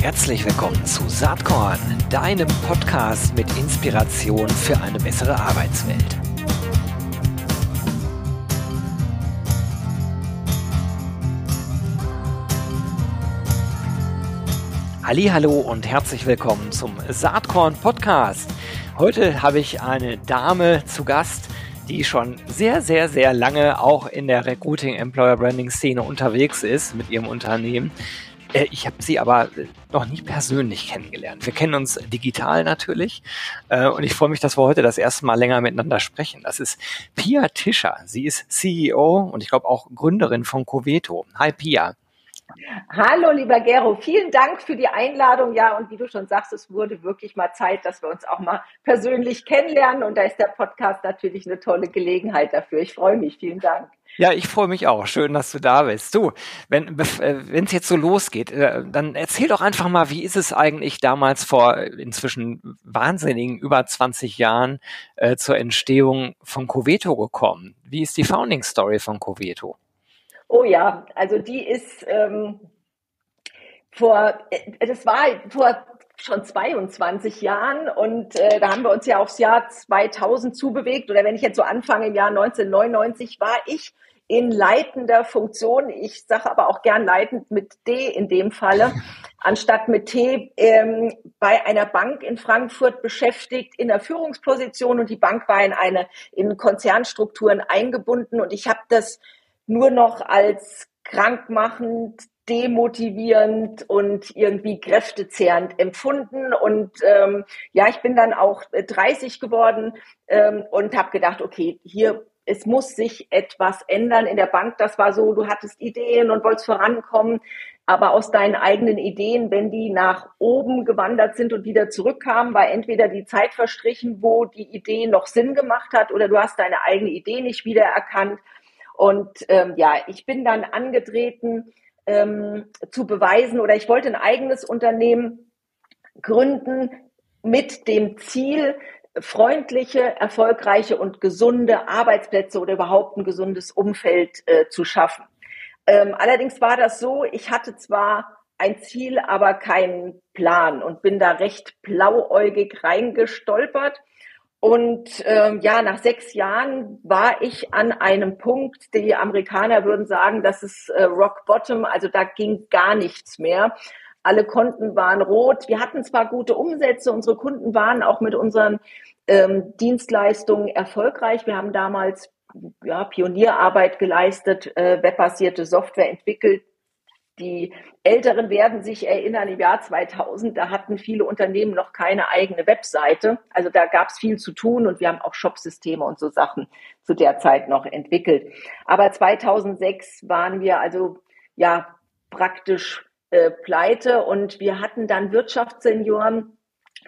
Herzlich willkommen zu Saatkorn, deinem Podcast mit Inspiration für eine bessere Arbeitswelt. Hallo und herzlich willkommen zum Saatkorn Podcast. Heute habe ich eine Dame zu Gast, die schon sehr, sehr, sehr lange auch in der Recruiting Employer Branding Szene unterwegs ist mit ihrem Unternehmen. Äh, ich habe sie aber noch nie persönlich kennengelernt. Wir kennen uns digital natürlich äh, und ich freue mich, dass wir heute das erste Mal länger miteinander sprechen. Das ist Pia Tischer. Sie ist CEO und ich glaube auch Gründerin von Coveto. Hi Pia. Hallo, lieber Gero, vielen Dank für die Einladung. Ja, und wie du schon sagst, es wurde wirklich mal Zeit, dass wir uns auch mal persönlich kennenlernen. Und da ist der Podcast natürlich eine tolle Gelegenheit dafür. Ich freue mich. Vielen Dank. Ja, ich freue mich auch. Schön, dass du da bist. Du, wenn äh, es jetzt so losgeht, äh, dann erzähl doch einfach mal, wie ist es eigentlich damals vor inzwischen wahnsinnigen über 20 Jahren äh, zur Entstehung von Coveto gekommen? Wie ist die Founding Story von Coveto? Oh ja, also die ist ähm, vor, äh, das war vor schon 22 Jahren und äh, da haben wir uns ja aufs Jahr 2000 zubewegt oder wenn ich jetzt so anfange im Jahr 1999 war ich in leitender Funktion, ich sage aber auch gern leitend mit D in dem Falle, anstatt mit T, ähm, bei einer Bank in Frankfurt beschäftigt in der Führungsposition und die Bank war in eine in Konzernstrukturen eingebunden und ich habe das nur noch als krankmachend, demotivierend und irgendwie kräftezehrend empfunden. Und ähm, ja, ich bin dann auch 30 geworden ähm, und habe gedacht, okay, hier es muss sich etwas ändern in der Bank. Das war so, du hattest Ideen und wolltest vorankommen, aber aus deinen eigenen Ideen, wenn die nach oben gewandert sind und wieder zurückkamen, war entweder die Zeit verstrichen, wo die Idee noch Sinn gemacht hat, oder du hast deine eigene Idee nicht wiedererkannt. Und ähm, ja, ich bin dann angetreten ähm, zu beweisen oder ich wollte ein eigenes Unternehmen gründen mit dem Ziel, freundliche, erfolgreiche und gesunde Arbeitsplätze oder überhaupt ein gesundes Umfeld äh, zu schaffen. Ähm, allerdings war das so, ich hatte zwar ein Ziel, aber keinen Plan und bin da recht blauäugig reingestolpert und ähm, ja, nach sechs Jahren war ich an einem Punkt, die Amerikaner würden sagen, das ist äh, Rock Bottom, also da ging gar nichts mehr. Alle Konten waren rot. Wir hatten zwar gute Umsätze, unsere Kunden waren auch mit unseren ähm, Dienstleistungen erfolgreich. Wir haben damals ja, Pionierarbeit geleistet, äh, webbasierte Software entwickelt, die Älteren werden sich erinnern, im Jahr 2000, da hatten viele Unternehmen noch keine eigene Webseite. Also da gab es viel zu tun und wir haben auch Shopsysteme und so Sachen zu der Zeit noch entwickelt. Aber 2006 waren wir also ja praktisch äh, pleite und wir hatten dann Wirtschaftssenioren.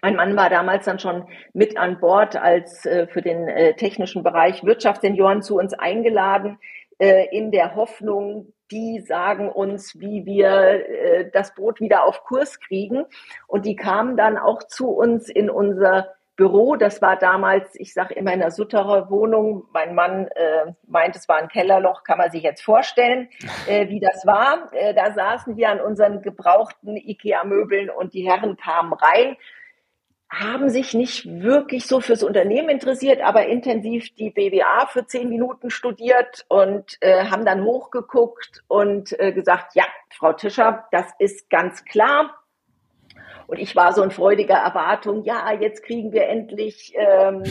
Mein Mann war damals dann schon mit an Bord als äh, für den äh, technischen Bereich Wirtschaftssenioren zu uns eingeladen, äh, in der Hoffnung, die sagen uns, wie wir äh, das Boot wieder auf Kurs kriegen. Und die kamen dann auch zu uns in unser Büro. Das war damals, ich sage immer in der Sutterer Wohnung. Mein Mann äh, meint, es war ein Kellerloch, kann man sich jetzt vorstellen, äh, wie das war. Äh, da saßen wir an unseren gebrauchten IKEA-Möbeln und die Herren kamen rein haben sich nicht wirklich so fürs Unternehmen interessiert, aber intensiv die BWA für zehn Minuten studiert und äh, haben dann hochgeguckt und äh, gesagt, ja, Frau Tischer, das ist ganz klar. Und ich war so in freudiger Erwartung, ja, jetzt kriegen wir endlich ähm,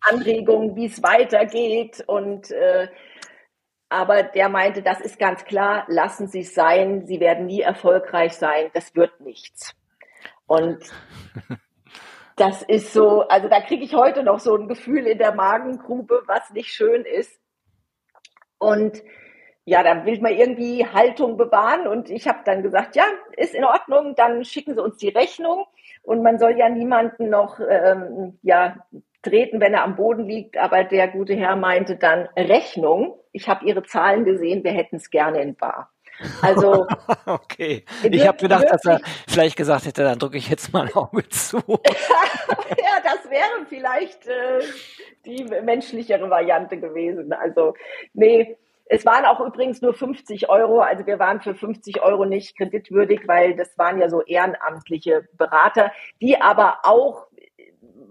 Anregungen, wie es weitergeht. Und äh, aber der meinte, das ist ganz klar, lassen Sie es sein, Sie werden nie erfolgreich sein, das wird nichts. Und das ist so, also da kriege ich heute noch so ein Gefühl in der Magengrube, was nicht schön ist. Und ja, dann will man irgendwie Haltung bewahren und ich habe dann gesagt, ja, ist in Ordnung, dann schicken Sie uns die Rechnung und man soll ja niemanden noch ähm, ja treten, wenn er am Boden liegt, aber der gute Herr meinte dann Rechnung. Ich habe Ihre Zahlen gesehen, wir hätten es gerne in bar. Also okay. Ich habe gedacht, dass er vielleicht gesagt hätte, dann drücke ich jetzt mal ein Auge zu. ja, das wäre vielleicht äh, die menschlichere Variante gewesen. Also nee, Es waren auch übrigens nur 50 Euro, also wir waren für 50 Euro nicht kreditwürdig, weil das waren ja so ehrenamtliche Berater, die aber auch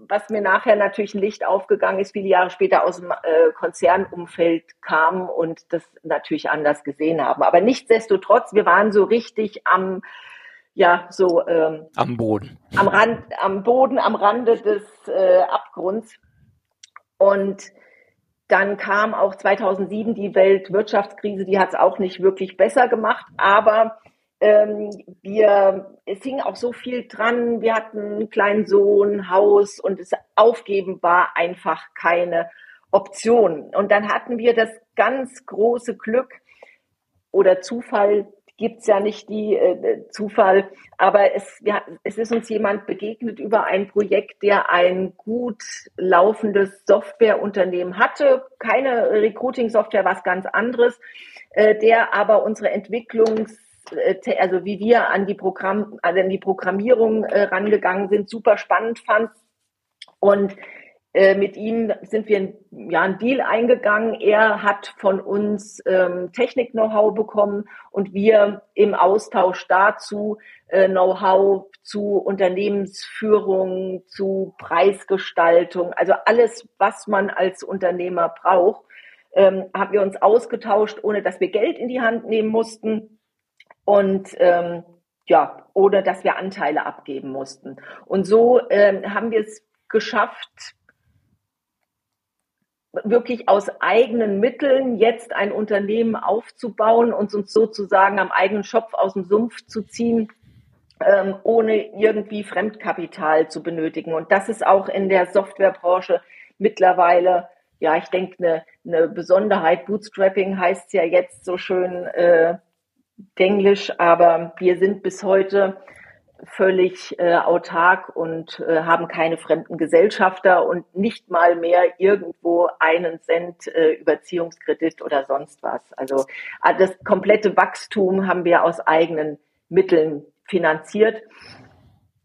was mir nachher natürlich ein Licht aufgegangen ist, viele Jahre später aus dem äh, Konzernumfeld kamen und das natürlich anders gesehen haben. Aber nichtsdestotrotz, wir waren so richtig am, ja, so ähm, am Boden. Am Rand, am Boden, am Rande des äh, Abgrunds. Und dann kam auch 2007 die Weltwirtschaftskrise, die hat es auch nicht wirklich besser gemacht, aber ähm, wir, es hing auch so viel dran. Wir hatten einen kleinen Sohn, Haus und das Aufgeben war einfach keine Option. Und dann hatten wir das ganz große Glück oder Zufall, gibt's ja nicht die äh, Zufall, aber es, ja, es ist uns jemand begegnet über ein Projekt, der ein gut laufendes Softwareunternehmen hatte, keine Recruiting-Software, was ganz anderes, äh, der aber unsere Entwicklungs also wie wir an die Programm, also an die Programmierung äh, rangegangen sind, super spannend fand. Und äh, mit ihm sind wir ein, ja, einen Deal eingegangen. Er hat von uns ähm, Technik-Know-how bekommen und wir im Austausch dazu äh, Know-how zu Unternehmensführung, zu Preisgestaltung, also alles, was man als Unternehmer braucht, ähm, haben wir uns ausgetauscht, ohne dass wir Geld in die Hand nehmen mussten und ähm, ja, oder dass wir Anteile abgeben mussten. Und so ähm, haben wir es geschafft, wirklich aus eigenen Mitteln jetzt ein Unternehmen aufzubauen und uns sozusagen am eigenen Schopf aus dem Sumpf zu ziehen, ähm, ohne irgendwie Fremdkapital zu benötigen. Und das ist auch in der Softwarebranche mittlerweile, ja, ich denke, eine, eine Besonderheit. Bootstrapping heißt ja jetzt so schön, äh, Englisch, aber wir sind bis heute völlig äh, autark und äh, haben keine fremden Gesellschafter und nicht mal mehr irgendwo einen Cent äh, Überziehungskredit oder sonst was. Also äh, das komplette Wachstum haben wir aus eigenen Mitteln finanziert,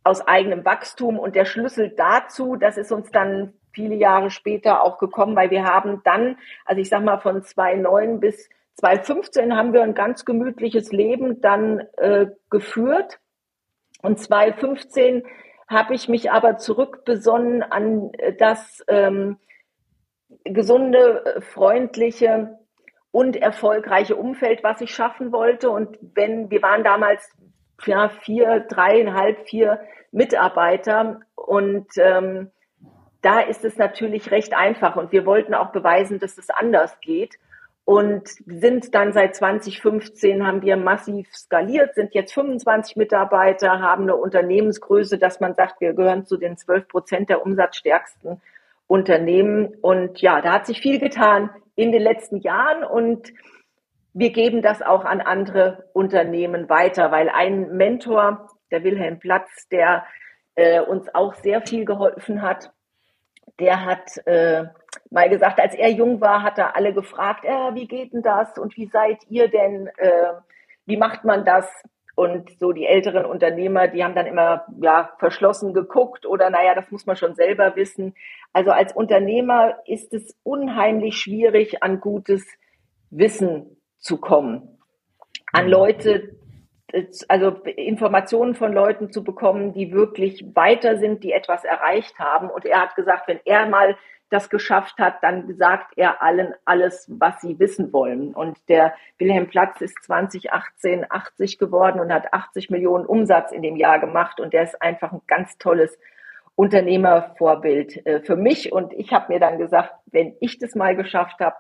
aus eigenem Wachstum. Und der Schlüssel dazu, das ist uns dann viele Jahre später auch gekommen, weil wir haben dann, also ich sag mal von 2009 bis 2015 haben wir ein ganz gemütliches Leben dann äh, geführt. Und 2015 habe ich mich aber zurückbesonnen an das ähm, gesunde, freundliche und erfolgreiche Umfeld, was ich schaffen wollte. Und wenn wir waren damals ja, vier, dreieinhalb, vier Mitarbeiter und ähm, da ist es natürlich recht einfach und wir wollten auch beweisen, dass es anders geht und sind dann seit 2015 haben wir massiv skaliert, sind jetzt 25 Mitarbeiter, haben eine Unternehmensgröße, dass man sagt, wir gehören zu den 12 Prozent der umsatzstärksten Unternehmen. Und ja, da hat sich viel getan in den letzten Jahren und wir geben das auch an andere Unternehmen weiter, weil ein Mentor, der Wilhelm Platz, der äh, uns auch sehr viel geholfen hat, der hat äh, mal gesagt, als er jung war, hat er alle gefragt, äh, wie geht denn das und wie seid ihr denn, äh, wie macht man das? Und so die älteren Unternehmer, die haben dann immer ja verschlossen geguckt oder naja, das muss man schon selber wissen. Also als Unternehmer ist es unheimlich schwierig, an gutes Wissen zu kommen. An mhm. Leute, also Informationen von Leuten zu bekommen, die wirklich weiter sind, die etwas erreicht haben. Und er hat gesagt, wenn er mal das geschafft hat, dann sagt er allen alles, was sie wissen wollen. Und der Wilhelm Platz ist 2018 80 geworden und hat 80 Millionen Umsatz in dem Jahr gemacht. Und der ist einfach ein ganz tolles Unternehmervorbild äh, für mich. Und ich habe mir dann gesagt, wenn ich das mal geschafft habe,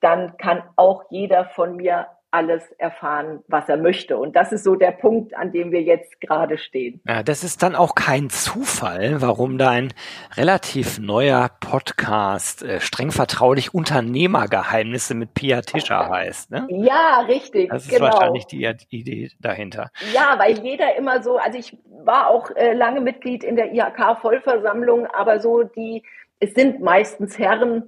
dann kann auch jeder von mir alles erfahren, was er möchte. Und das ist so der Punkt, an dem wir jetzt gerade stehen. Ja, das ist dann auch kein Zufall, warum dein relativ neuer Podcast äh, streng vertraulich Unternehmergeheimnisse mit Pia Tischer heißt. Ne? Ja, richtig. Das ist genau. wahrscheinlich die Idee dahinter. Ja, weil jeder immer so, also ich war auch äh, lange Mitglied in der IHK-Vollversammlung, aber so die, es sind meistens Herren,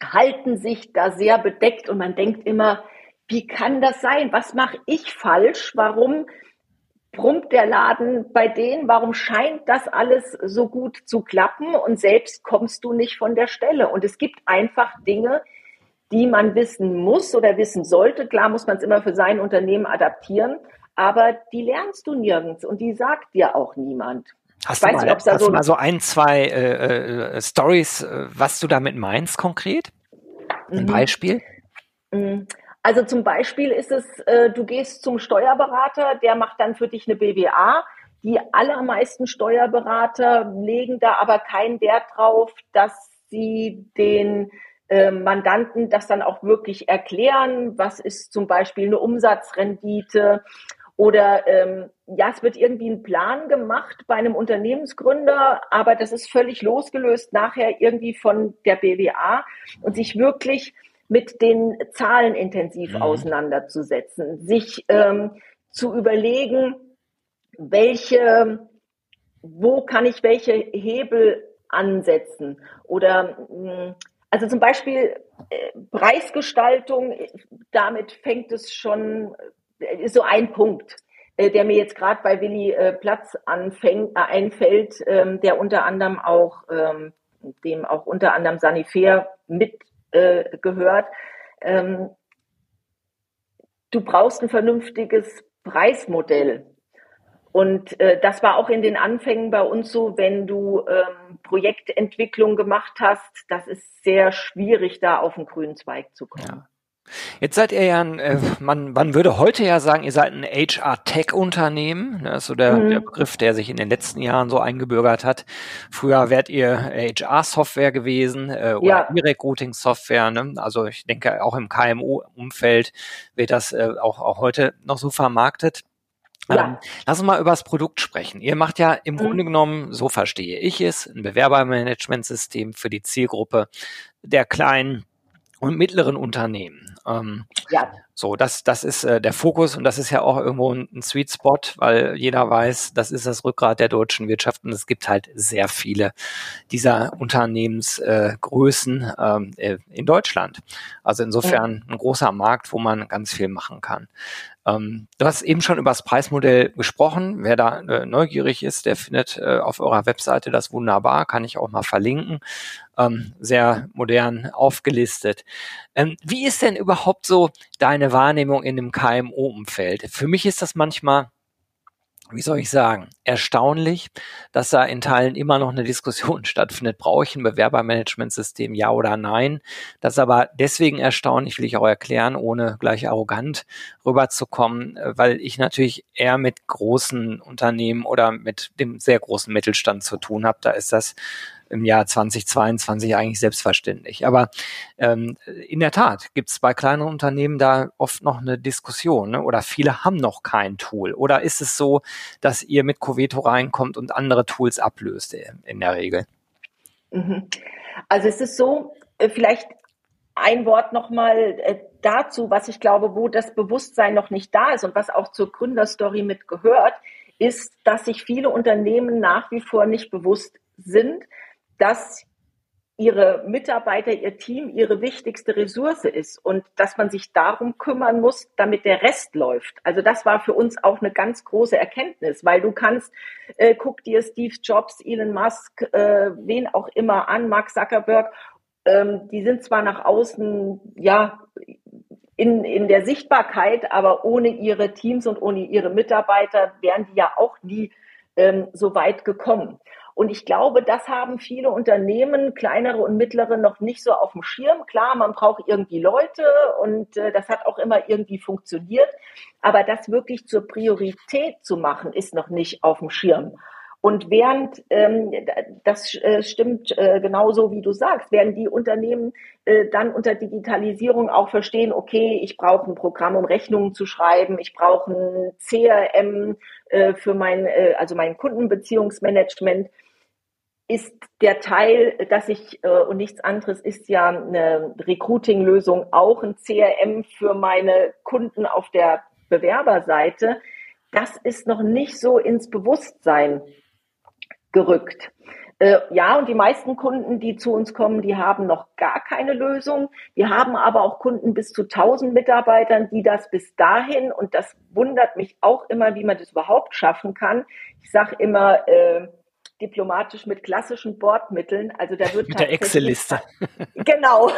halten sich da sehr bedeckt und man denkt immer, wie kann das sein? Was mache ich falsch? Warum brummt der Laden bei denen? Warum scheint das alles so gut zu klappen? Und selbst kommst du nicht von der Stelle. Und es gibt einfach Dinge, die man wissen muss oder wissen sollte. Klar muss man es immer für sein Unternehmen adaptieren, aber die lernst du nirgends und die sagt dir auch niemand. Hast, du mal, nicht, hast so du mal so ein, zwei äh, äh, Stories, äh, was du damit meinst konkret? Ein mhm. Beispiel? Mhm. Also zum Beispiel ist es, äh, du gehst zum Steuerberater, der macht dann für dich eine BWA. Die allermeisten Steuerberater legen da aber keinen Wert drauf, dass sie den äh, Mandanten das dann auch wirklich erklären. Was ist zum Beispiel eine Umsatzrendite? Oder ähm, ja, es wird irgendwie ein Plan gemacht bei einem Unternehmensgründer, aber das ist völlig losgelöst nachher irgendwie von der BWA und sich wirklich mit den Zahlen intensiv mhm. auseinanderzusetzen, sich ähm, zu überlegen, welche, wo kann ich welche Hebel ansetzen oder hm, also zum Beispiel äh, Preisgestaltung, damit fängt es schon, äh, ist so ein Punkt, äh, der mir jetzt gerade bei Willi Platz anfängt, einfällt, ähm, der unter anderem auch, ähm, dem auch unter anderem Sanifair mitgehört. Ähm, du brauchst ein vernünftiges Preismodell. Und äh, das war auch in den Anfängen bei uns so, wenn du ähm, Projektentwicklung gemacht hast, das ist sehr schwierig, da auf den grünen Zweig zu kommen. Ja. Jetzt seid ihr ja ein, äh, man, man würde heute ja sagen, ihr seid ein HR-Tech-Unternehmen. Das ist so der, mhm. der Begriff, der sich in den letzten Jahren so eingebürgert hat. Früher wärt ihr HR-Software gewesen äh, oder ja. E-Recruiting-Software. Ne? Also ich denke, auch im KMU-Umfeld wird das äh, auch, auch heute noch so vermarktet. Ja. Ähm, lass uns mal über das Produkt sprechen. Ihr macht ja im mhm. Grunde genommen, so verstehe ich es, ein Bewerbermanagementsystem für die Zielgruppe der kleinen und mittleren Unternehmen. Ähm, ja. So, das, das ist äh, der Fokus und das ist ja auch irgendwo ein, ein, Sweet Spot, weil jeder weiß, das ist das Rückgrat der deutschen Wirtschaft und es gibt halt sehr viele dieser Unternehmensgrößen äh, ähm, äh, in Deutschland. Also insofern ein großer Markt, wo man ganz viel machen kann. Ähm, du hast eben schon über das Preismodell gesprochen. Wer da äh, neugierig ist, der findet äh, auf eurer Webseite das wunderbar, kann ich auch mal verlinken. Ähm, sehr modern aufgelistet. Ähm, wie ist denn überhaupt so deine Wahrnehmung in dem KMO-Umfeld? Für mich ist das manchmal wie soll ich sagen, erstaunlich, dass da in Teilen immer noch eine Diskussion stattfindet. Brauche ich ein Bewerbermanagementsystem, ja oder nein? Das ist aber deswegen erstaunlich, will ich auch erklären, ohne gleich arrogant rüberzukommen, weil ich natürlich eher mit großen Unternehmen oder mit dem sehr großen Mittelstand zu tun habe. Da ist das im Jahr 2022 eigentlich selbstverständlich. Aber ähm, in der Tat gibt es bei kleinen Unternehmen da oft noch eine Diskussion ne? oder viele haben noch kein Tool. Oder ist es so, dass ihr mit Coveto reinkommt und andere Tools ablöst in der Regel? Mhm. Also es ist so, äh, vielleicht ein Wort nochmal äh, dazu, was ich glaube, wo das Bewusstsein noch nicht da ist und was auch zur Gründerstory mitgehört, ist, dass sich viele Unternehmen nach wie vor nicht bewusst sind, dass ihre Mitarbeiter, ihr Team ihre wichtigste Ressource ist und dass man sich darum kümmern muss, damit der Rest läuft. Also das war für uns auch eine ganz große Erkenntnis, weil du kannst, äh, guck dir Steve Jobs, Elon Musk, äh, wen auch immer an, Mark Zuckerberg, ähm, die sind zwar nach außen, ja, in, in der Sichtbarkeit, aber ohne ihre Teams und ohne ihre Mitarbeiter wären die ja auch nie ähm, so weit gekommen. Und ich glaube, das haben viele Unternehmen, kleinere und mittlere, noch nicht so auf dem Schirm. Klar, man braucht irgendwie Leute und äh, das hat auch immer irgendwie funktioniert. Aber das wirklich zur Priorität zu machen, ist noch nicht auf dem Schirm. Und während, ähm, das äh, stimmt äh, genauso wie du sagst, werden die Unternehmen äh, dann unter Digitalisierung auch verstehen, okay, ich brauche ein Programm, um Rechnungen zu schreiben, ich brauche ein CRM äh, für mein, äh, also mein Kundenbeziehungsmanagement, ist der Teil, dass ich, äh, und nichts anderes ist ja eine Recruiting-Lösung, auch ein CRM für meine Kunden auf der Bewerberseite. Das ist noch nicht so ins Bewusstsein gerückt. Äh, ja, und die meisten Kunden, die zu uns kommen, die haben noch gar keine Lösung. Wir haben aber auch Kunden bis zu 1000 Mitarbeitern, die das bis dahin, und das wundert mich auch immer, wie man das überhaupt schaffen kann. Ich sage immer, äh, diplomatisch mit klassischen Bordmitteln. Also da wird mit der Excel-Liste. genau,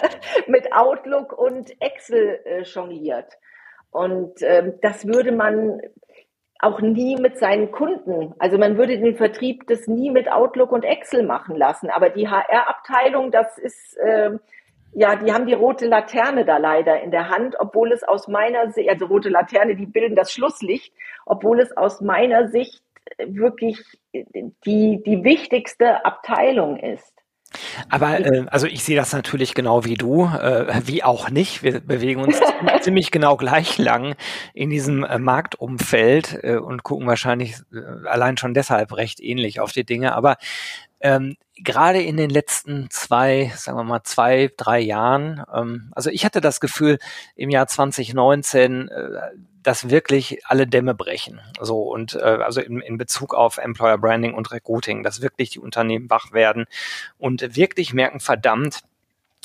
mit Outlook und Excel äh, jongliert. Und ähm, das würde man auch nie mit seinen Kunden, also man würde den Vertrieb das nie mit Outlook und Excel machen lassen. Aber die HR-Abteilung, das ist äh, ja, die haben die rote Laterne da leider in der Hand, obwohl es aus meiner Sicht, also rote Laterne, die bilden das Schlusslicht, obwohl es aus meiner Sicht wirklich die, die wichtigste Abteilung ist. Aber äh, also ich sehe das natürlich genau wie du, äh, wie auch nicht. Wir bewegen uns ziemlich genau gleich lang in diesem äh, Marktumfeld äh, und gucken wahrscheinlich äh, allein schon deshalb recht ähnlich auf die Dinge. Aber ähm, gerade in den letzten zwei, sagen wir mal zwei, drei Jahren, ähm, also ich hatte das Gefühl im Jahr 2019, äh, dass wirklich alle Dämme brechen. So und äh, also in, in Bezug auf Employer Branding und Recruiting, dass wirklich die Unternehmen wach werden und wirklich merken, verdammt,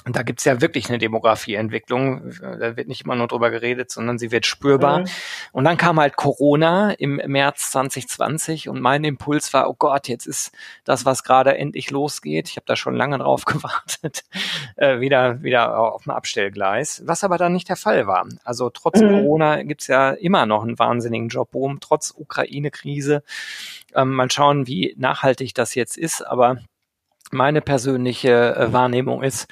und da gibt's ja wirklich eine Demografieentwicklung. Da wird nicht immer nur drüber geredet, sondern sie wird spürbar. Mhm. Und dann kam halt Corona im März 2020 und mein Impuls war, oh Gott, jetzt ist das, was gerade endlich losgeht. Ich habe da schon lange drauf gewartet, äh, wieder, wieder auf dem Abstellgleis. Was aber dann nicht der Fall war. Also trotz mhm. Corona gibt's ja immer noch einen wahnsinnigen Jobboom, trotz Ukraine-Krise. Ähm, mal schauen, wie nachhaltig das jetzt ist, aber meine persönliche äh, Wahrnehmung ist,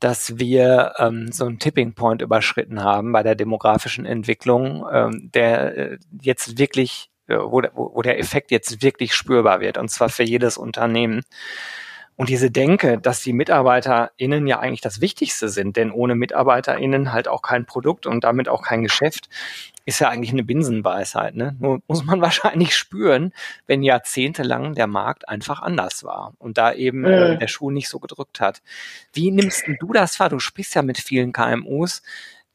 dass wir ähm, so einen Tipping Point überschritten haben bei der demografischen Entwicklung, ähm, der äh, jetzt wirklich, äh, wo, wo der Effekt jetzt wirklich spürbar wird, und zwar für jedes Unternehmen. Und diese Denke, dass die MitarbeiterInnen ja eigentlich das Wichtigste sind, denn ohne MitarbeiterInnen halt auch kein Produkt und damit auch kein Geschäft, ist ja eigentlich eine Binsenweisheit. Ne? Nur muss man wahrscheinlich spüren, wenn jahrzehntelang der Markt einfach anders war und da eben äh, mhm. der Schuh nicht so gedrückt hat. Wie nimmst du das wahr? Du sprichst ja mit vielen KMUs.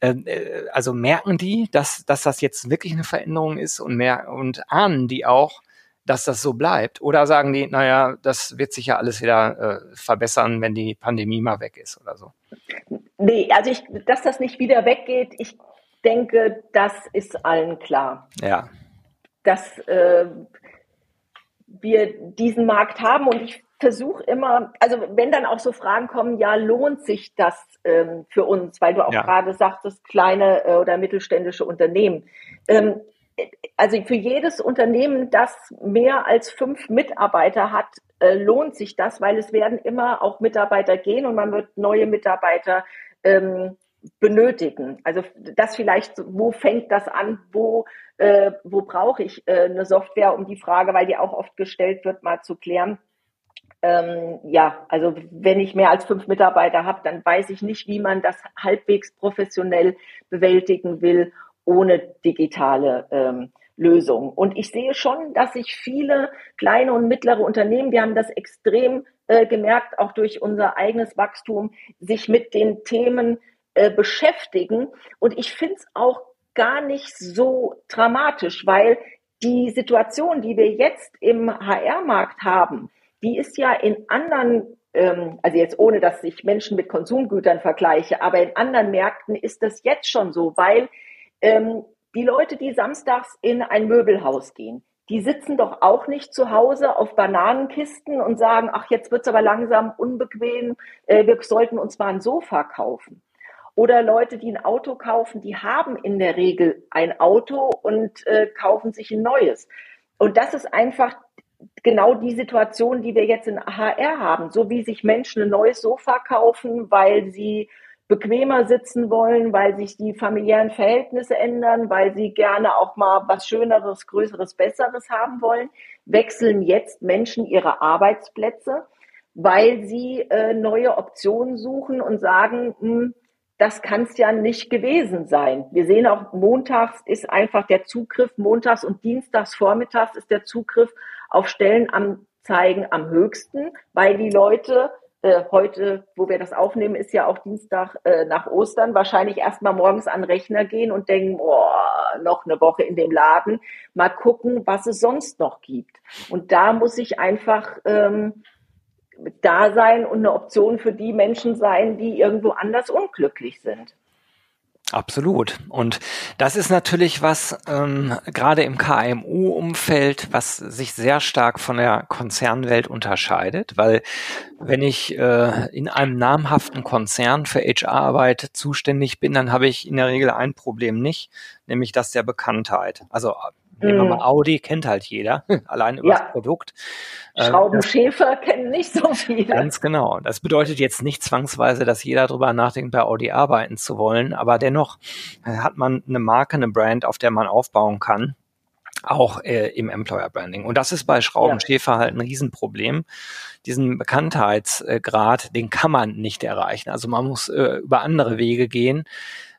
Ähm, äh, also merken die, dass, dass das jetzt wirklich eine Veränderung ist und mehr und ahnen die auch, dass das so bleibt? Oder sagen die, naja, das wird sich ja alles wieder äh, verbessern, wenn die Pandemie mal weg ist oder so? Nee, also ich, dass das nicht wieder weggeht, ich denke, das ist allen klar. Ja. Dass äh, wir diesen Markt haben und ich versuche immer, also wenn dann auch so Fragen kommen, ja, lohnt sich das ähm, für uns, weil du auch ja. gerade sagtest, kleine äh, oder mittelständische Unternehmen. Ähm, also für jedes Unternehmen, das mehr als fünf Mitarbeiter hat, äh, lohnt sich das, weil es werden immer auch Mitarbeiter gehen und man wird neue Mitarbeiter ähm, benötigen. Also das vielleicht, wo fängt das an, wo, äh, wo brauche ich äh, eine Software, um die Frage, weil die auch oft gestellt wird, mal zu klären. Ähm, ja, also wenn ich mehr als fünf Mitarbeiter habe, dann weiß ich nicht, wie man das halbwegs professionell bewältigen will ohne digitale ähm, Lösung. Und ich sehe schon, dass sich viele kleine und mittlere Unternehmen, wir haben das extrem äh, gemerkt, auch durch unser eigenes Wachstum, sich mit den Themen äh, beschäftigen. Und ich finde es auch gar nicht so dramatisch, weil die Situation, die wir jetzt im HR-Markt haben, die ist ja in anderen ähm, also jetzt ohne, dass ich Menschen mit Konsumgütern vergleiche, aber in anderen Märkten ist das jetzt schon so, weil ähm, die Leute, die samstags in ein Möbelhaus gehen, die sitzen doch auch nicht zu Hause auf Bananenkisten und sagen, ach, jetzt wird's aber langsam unbequem, äh, wir sollten uns mal ein Sofa kaufen. Oder Leute, die ein Auto kaufen, die haben in der Regel ein Auto und äh, kaufen sich ein neues. Und das ist einfach genau die Situation, die wir jetzt in HR haben. So wie sich Menschen ein neues Sofa kaufen, weil sie bequemer sitzen wollen, weil sich die familiären Verhältnisse ändern, weil sie gerne auch mal was Schöneres, Größeres, Besseres haben wollen, wechseln jetzt Menschen ihre Arbeitsplätze, weil sie äh, neue Optionen suchen und sagen, mh, hm, das kann es ja nicht gewesen sein. Wir sehen auch, montags ist einfach der Zugriff, montags und dienstags vormittags ist der Zugriff auf Stellenanzeigen am höchsten, weil die Leute äh, heute, wo wir das aufnehmen, ist ja auch Dienstag äh, nach Ostern, wahrscheinlich erstmal morgens an den Rechner gehen und denken, oh, noch eine Woche in dem Laden, mal gucken, was es sonst noch gibt. Und da muss ich einfach ähm, da sein und eine Option für die Menschen sein, die irgendwo anders unglücklich sind. Absolut. Und das ist natürlich was, ähm, gerade im KMU-Umfeld, was sich sehr stark von der Konzernwelt unterscheidet, weil wenn ich äh, in einem namhaften Konzern für HR-Arbeit zuständig bin, dann habe ich in der Regel ein Problem nicht, nämlich das der Bekanntheit. Also Nehmen wir mal mhm. Audi, kennt halt jeder, allein über ja. das Produkt. Ähm, Schraubenschäfer das, kennen nicht so viele. Ganz genau. Das bedeutet jetzt nicht zwangsweise, dass jeder darüber nachdenkt, bei Audi arbeiten zu wollen, aber dennoch äh, hat man eine Marke, eine Brand, auf der man aufbauen kann auch äh, im Employer Branding. Und das ist bei Schraubenschäfer ja. halt ein Riesenproblem. Diesen Bekanntheitsgrad, den kann man nicht erreichen. Also man muss äh, über andere Wege gehen.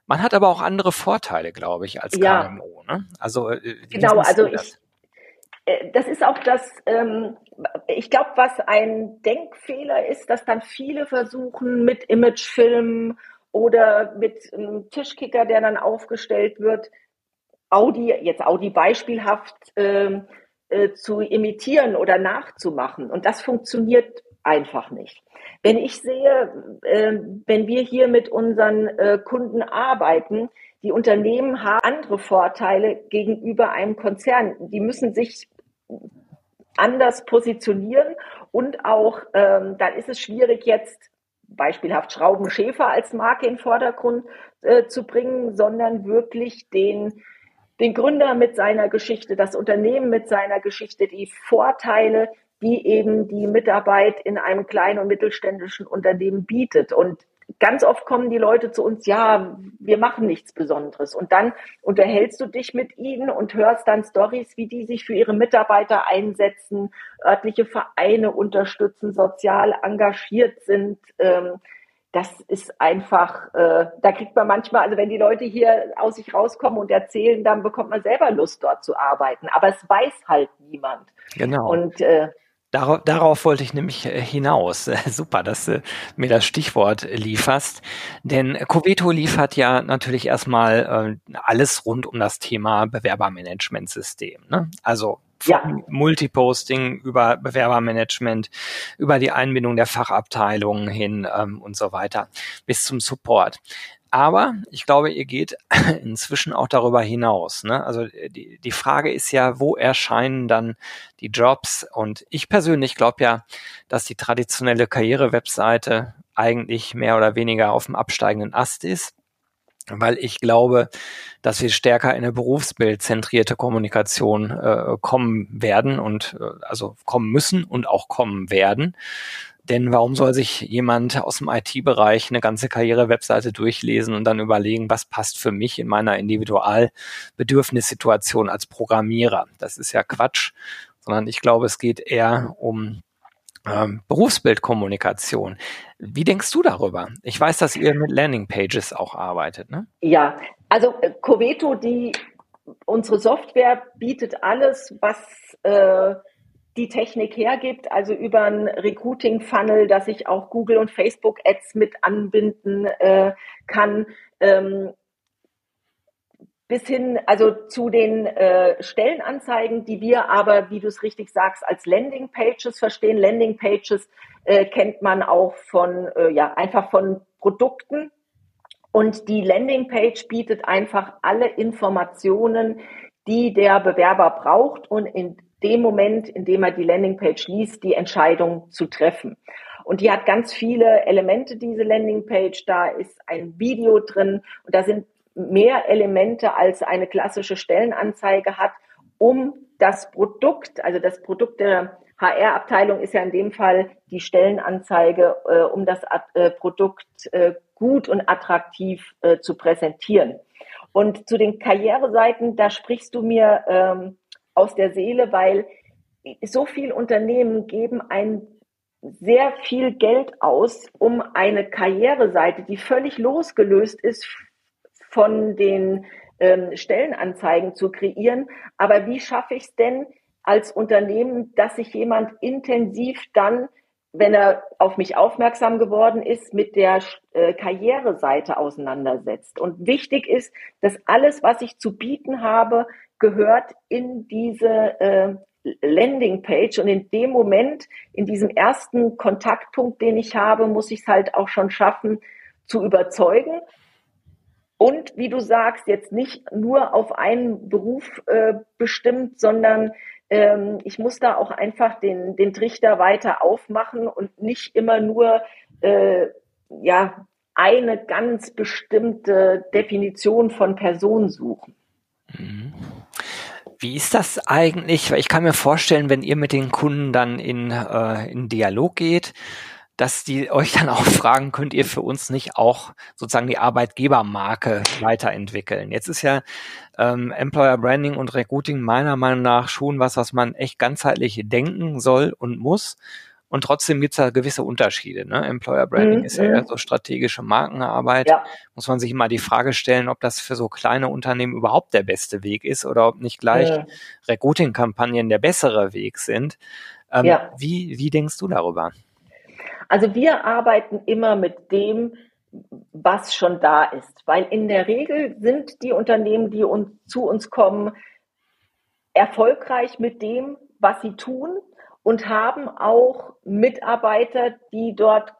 Man hat aber auch andere Vorteile, glaube ich, als ja. KMU. Ne? Also äh, genau, also ich, äh, das ist auch das, ähm, ich glaube, was ein Denkfehler ist, dass dann viele versuchen mit Imagefilmen oder mit einem Tischkicker, der dann aufgestellt wird, Audi, jetzt Audi beispielhaft ähm, äh, zu imitieren oder nachzumachen. Und das funktioniert einfach nicht. Wenn ich sehe, äh, wenn wir hier mit unseren äh, Kunden arbeiten, die Unternehmen haben andere Vorteile gegenüber einem Konzern. Die müssen sich anders positionieren und auch, ähm, dann ist es schwierig jetzt beispielhaft Schraubenschäfer als Marke in den Vordergrund äh, zu bringen, sondern wirklich den den Gründer mit seiner Geschichte, das Unternehmen mit seiner Geschichte, die Vorteile, die eben die Mitarbeit in einem kleinen und mittelständischen Unternehmen bietet. Und ganz oft kommen die Leute zu uns, ja, wir machen nichts Besonderes. Und dann unterhältst du dich mit ihnen und hörst dann Stories, wie die sich für ihre Mitarbeiter einsetzen, örtliche Vereine unterstützen, sozial engagiert sind. Ähm, das ist einfach, äh, da kriegt man manchmal, also wenn die Leute hier aus sich rauskommen und erzählen, dann bekommt man selber Lust, dort zu arbeiten. Aber es weiß halt niemand. Genau. Und äh, Darauf, darauf wollte ich nämlich äh, hinaus. Super, dass du mir das Stichwort lieferst. Denn Coveto liefert ja natürlich erstmal äh, alles rund um das Thema Bewerbermanagementsystem. Ne? Also ja. Multiposting über Bewerbermanagement, über die Einbindung der Fachabteilungen hin ähm, und so weiter, bis zum Support. Aber ich glaube, ihr geht inzwischen auch darüber hinaus. Ne? Also die, die Frage ist ja, wo erscheinen dann die Jobs? Und ich persönlich glaube ja, dass die traditionelle Karriere-Webseite eigentlich mehr oder weniger auf dem absteigenden Ast ist weil ich glaube, dass wir stärker in eine berufsbildzentrierte Kommunikation äh, kommen werden und äh, also kommen müssen und auch kommen werden. Denn warum soll sich jemand aus dem IT-Bereich eine ganze Karriere-Webseite durchlesen und dann überlegen, was passt für mich in meiner Individualbedürfnissituation als Programmierer? Das ist ja Quatsch, sondern ich glaube, es geht eher um ähm, Berufsbildkommunikation. Wie denkst du darüber? Ich weiß, dass ihr mit Landingpages auch arbeitet, ne? Ja, also äh, Coveto, die unsere Software bietet alles, was äh, die Technik hergibt, also über ein Recruiting-Funnel, dass ich auch Google und Facebook-Ads mit anbinden äh, kann, ähm, bis hin also zu den äh, Stellenanzeigen, die wir aber, wie du es richtig sagst, als Landing-Pages verstehen. Landing-Pages äh, kennt man auch von, äh, ja, einfach von Produkten. Und die Landing-Page bietet einfach alle Informationen, die der Bewerber braucht und in dem Moment, in dem er die Landingpage liest, die Entscheidung zu treffen. Und die hat ganz viele Elemente, diese Landingpage. Da ist ein Video drin und da sind mehr Elemente als eine klassische Stellenanzeige hat, um das Produkt, also das Produkt der HR-Abteilung ist ja in dem Fall die Stellenanzeige, äh, um das äh, Produkt äh, gut und attraktiv äh, zu präsentieren. Und zu den Karriereseiten, da sprichst du mir ähm, aus der Seele, weil so viele Unternehmen geben ein sehr viel Geld aus, um eine Karriereseite, die völlig losgelöst ist von den ähm, Stellenanzeigen zu kreieren. Aber wie schaffe ich es denn als Unternehmen, dass sich jemand intensiv dann, wenn er auf mich aufmerksam geworden ist, mit der äh, Karriereseite auseinandersetzt? Und wichtig ist, dass alles, was ich zu bieten habe, gehört in diese äh, Landingpage und in dem Moment, in diesem ersten Kontaktpunkt, den ich habe, muss ich es halt auch schon schaffen zu überzeugen. und wie du sagst, jetzt nicht nur auf einen Beruf äh, bestimmt, sondern ähm, ich muss da auch einfach den, den Trichter weiter aufmachen und nicht immer nur äh, ja, eine ganz bestimmte Definition von Person suchen. Wie ist das eigentlich? Ich kann mir vorstellen, wenn ihr mit den Kunden dann in, äh, in Dialog geht, dass die euch dann auch fragen, könnt ihr für uns nicht auch sozusagen die Arbeitgebermarke weiterentwickeln? Jetzt ist ja ähm, Employer Branding und Recruiting meiner Meinung nach schon was, was man echt ganzheitlich denken soll und muss. Und trotzdem gibt es da gewisse Unterschiede. Ne? Employer Branding mhm. ist ja eher mhm. so strategische Markenarbeit. Ja. Muss man sich immer die Frage stellen, ob das für so kleine Unternehmen überhaupt der beste Weg ist oder ob nicht gleich ja. Recruiting-Kampagnen der bessere Weg sind. Ähm, ja. wie, wie denkst du darüber? Also wir arbeiten immer mit dem, was schon da ist, weil in der Regel sind die Unternehmen, die uns, zu uns kommen, erfolgreich mit dem, was sie tun und haben auch Mitarbeiter, die dort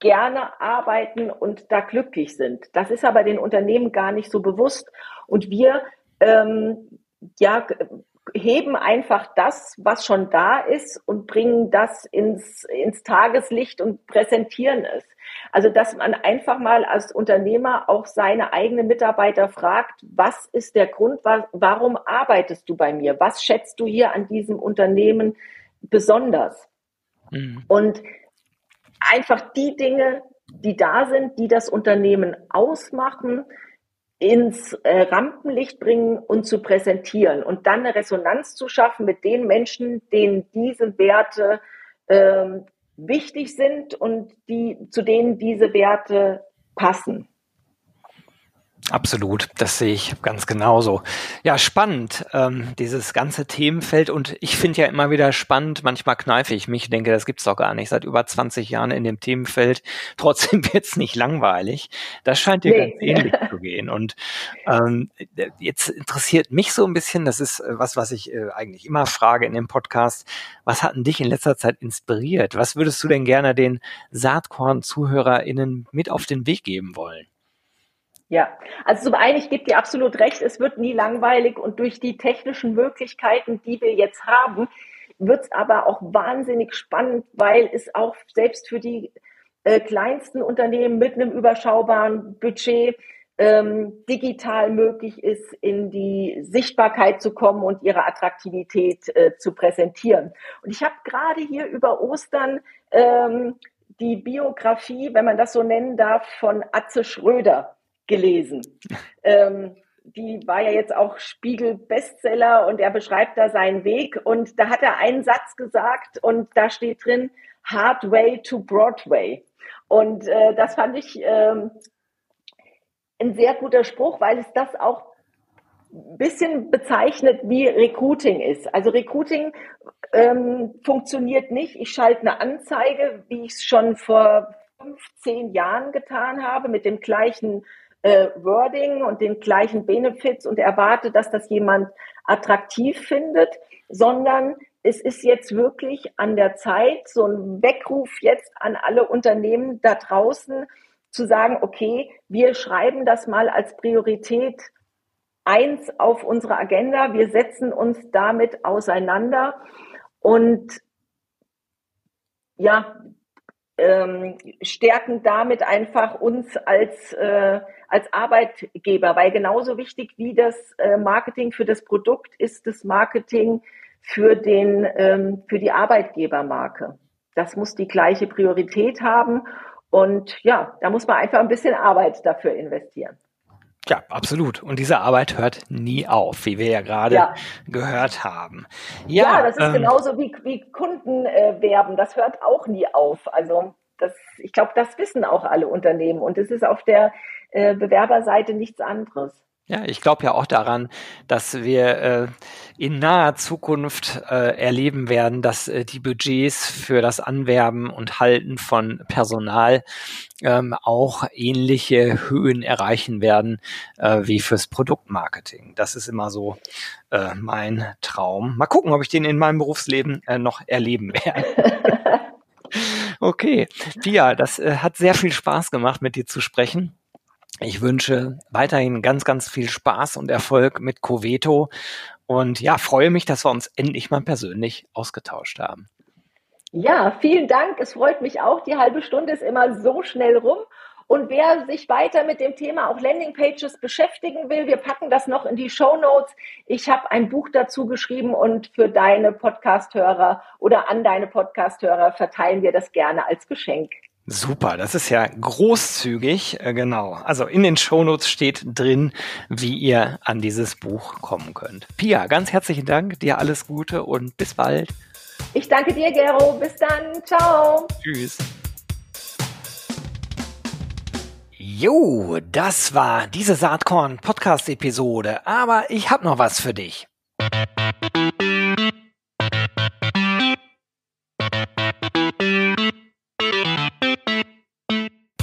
gerne arbeiten und da glücklich sind. Das ist aber den Unternehmen gar nicht so bewusst. Und wir ähm, ja, heben einfach das, was schon da ist und bringen das ins, ins Tageslicht und präsentieren es. Also, dass man einfach mal als Unternehmer auch seine eigenen Mitarbeiter fragt, was ist der Grund, warum arbeitest du bei mir? Was schätzt du hier an diesem Unternehmen besonders? Mhm. Und einfach die Dinge, die da sind, die das Unternehmen ausmachen, ins äh, Rampenlicht bringen und zu präsentieren und dann eine Resonanz zu schaffen mit den Menschen, denen diese Werte ähm, wichtig sind und die, zu denen diese Werte passen. Absolut, das sehe ich ganz genauso. Ja, spannend, ähm, dieses ganze Themenfeld. Und ich finde ja immer wieder spannend, manchmal kneife ich mich, denke, das gibt's doch gar nicht. Seit über 20 Jahren in dem Themenfeld. Trotzdem wird's nicht langweilig. Das scheint dir nee. ganz ähnlich zu gehen. Und ähm, jetzt interessiert mich so ein bisschen, das ist äh, was, was ich äh, eigentlich immer frage in dem Podcast. Was hat denn dich in letzter Zeit inspiriert? Was würdest du denn gerne den Saatkorn-ZuhörerInnen mit auf den Weg geben wollen? Ja, also zum einen, ich gebe dir absolut recht, es wird nie langweilig und durch die technischen Möglichkeiten, die wir jetzt haben, wird es aber auch wahnsinnig spannend, weil es auch selbst für die äh, kleinsten Unternehmen mit einem überschaubaren Budget ähm, digital möglich ist, in die Sichtbarkeit zu kommen und ihre Attraktivität äh, zu präsentieren. Und ich habe gerade hier über Ostern ähm, die Biografie, wenn man das so nennen darf, von Atze Schröder gelesen. Ähm, die war ja jetzt auch Spiegel-Bestseller und er beschreibt da seinen Weg. Und da hat er einen Satz gesagt und da steht drin, Hard Way to Broadway. Und äh, das fand ich ähm, ein sehr guter Spruch, weil es das auch ein bisschen bezeichnet, wie Recruiting ist. Also Recruiting ähm, funktioniert nicht. Ich schalte eine Anzeige, wie ich es schon vor 15 Jahren getan habe, mit dem gleichen äh, Wording und den gleichen Benefits und erwarte, dass das jemand attraktiv findet, sondern es ist jetzt wirklich an der Zeit, so ein Weckruf jetzt an alle Unternehmen da draußen zu sagen, okay, wir schreiben das mal als Priorität eins auf unsere Agenda. Wir setzen uns damit auseinander und ja, ähm, stärken damit einfach uns als, äh, als Arbeitgeber, weil genauso wichtig wie das äh, Marketing für das Produkt ist das Marketing für, den, ähm, für die Arbeitgebermarke. Das muss die gleiche Priorität haben und ja, da muss man einfach ein bisschen Arbeit dafür investieren. Ja, absolut. Und diese Arbeit hört nie auf, wie wir ja gerade ja. gehört haben. Ja, ja das ist ähm, genauso wie, wie Kunden äh, werben. Das hört auch nie auf. Also das, ich glaube, das wissen auch alle Unternehmen. Und es ist auf der äh, Bewerberseite nichts anderes. Ja, ich glaube ja auch daran, dass wir äh, in naher Zukunft äh, erleben werden, dass äh, die Budgets für das Anwerben und Halten von Personal ähm, auch ähnliche Höhen erreichen werden äh, wie fürs Produktmarketing. Das ist immer so äh, mein Traum. Mal gucken, ob ich den in meinem Berufsleben äh, noch erleben werde. okay, Pia, das äh, hat sehr viel Spaß gemacht, mit dir zu sprechen. Ich wünsche weiterhin ganz, ganz viel Spaß und Erfolg mit Coveto und ja, freue mich, dass wir uns endlich mal persönlich ausgetauscht haben. Ja, vielen Dank. Es freut mich auch. Die halbe Stunde ist immer so schnell rum. Und wer sich weiter mit dem Thema auch Landingpages beschäftigen will, wir packen das noch in die Show Notes. Ich habe ein Buch dazu geschrieben und für deine Podcasthörer oder an deine Podcasthörer verteilen wir das gerne als Geschenk. Super, das ist ja großzügig, äh, genau. Also in den Shownotes steht drin, wie ihr an dieses Buch kommen könnt. Pia, ganz herzlichen Dank, dir alles Gute und bis bald. Ich danke dir, Gero. Bis dann. Ciao. Tschüss. Jo, das war diese Saatkorn Podcast Episode, aber ich habe noch was für dich.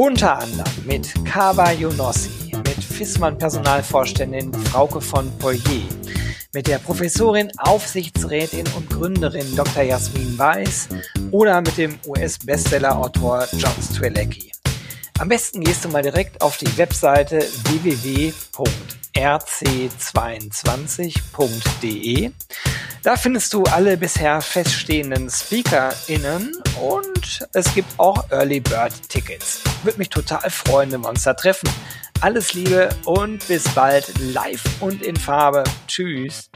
Unter anderem mit Kaba Yonossi, mit Fissmann Personalvorständin Frauke von Poirier, mit der Professorin, Aufsichtsrätin und Gründerin Dr. Jasmin Weiß oder mit dem US-Bestseller-Autor John Strelecki. Am besten gehst du mal direkt auf die Webseite www.rc22.de. Da findest du alle bisher feststehenden SpeakerInnen und es gibt auch Early Bird Tickets. Würde mich total freuen, wenn wir uns da treffen. Alles Liebe und bis bald live und in Farbe. Tschüss.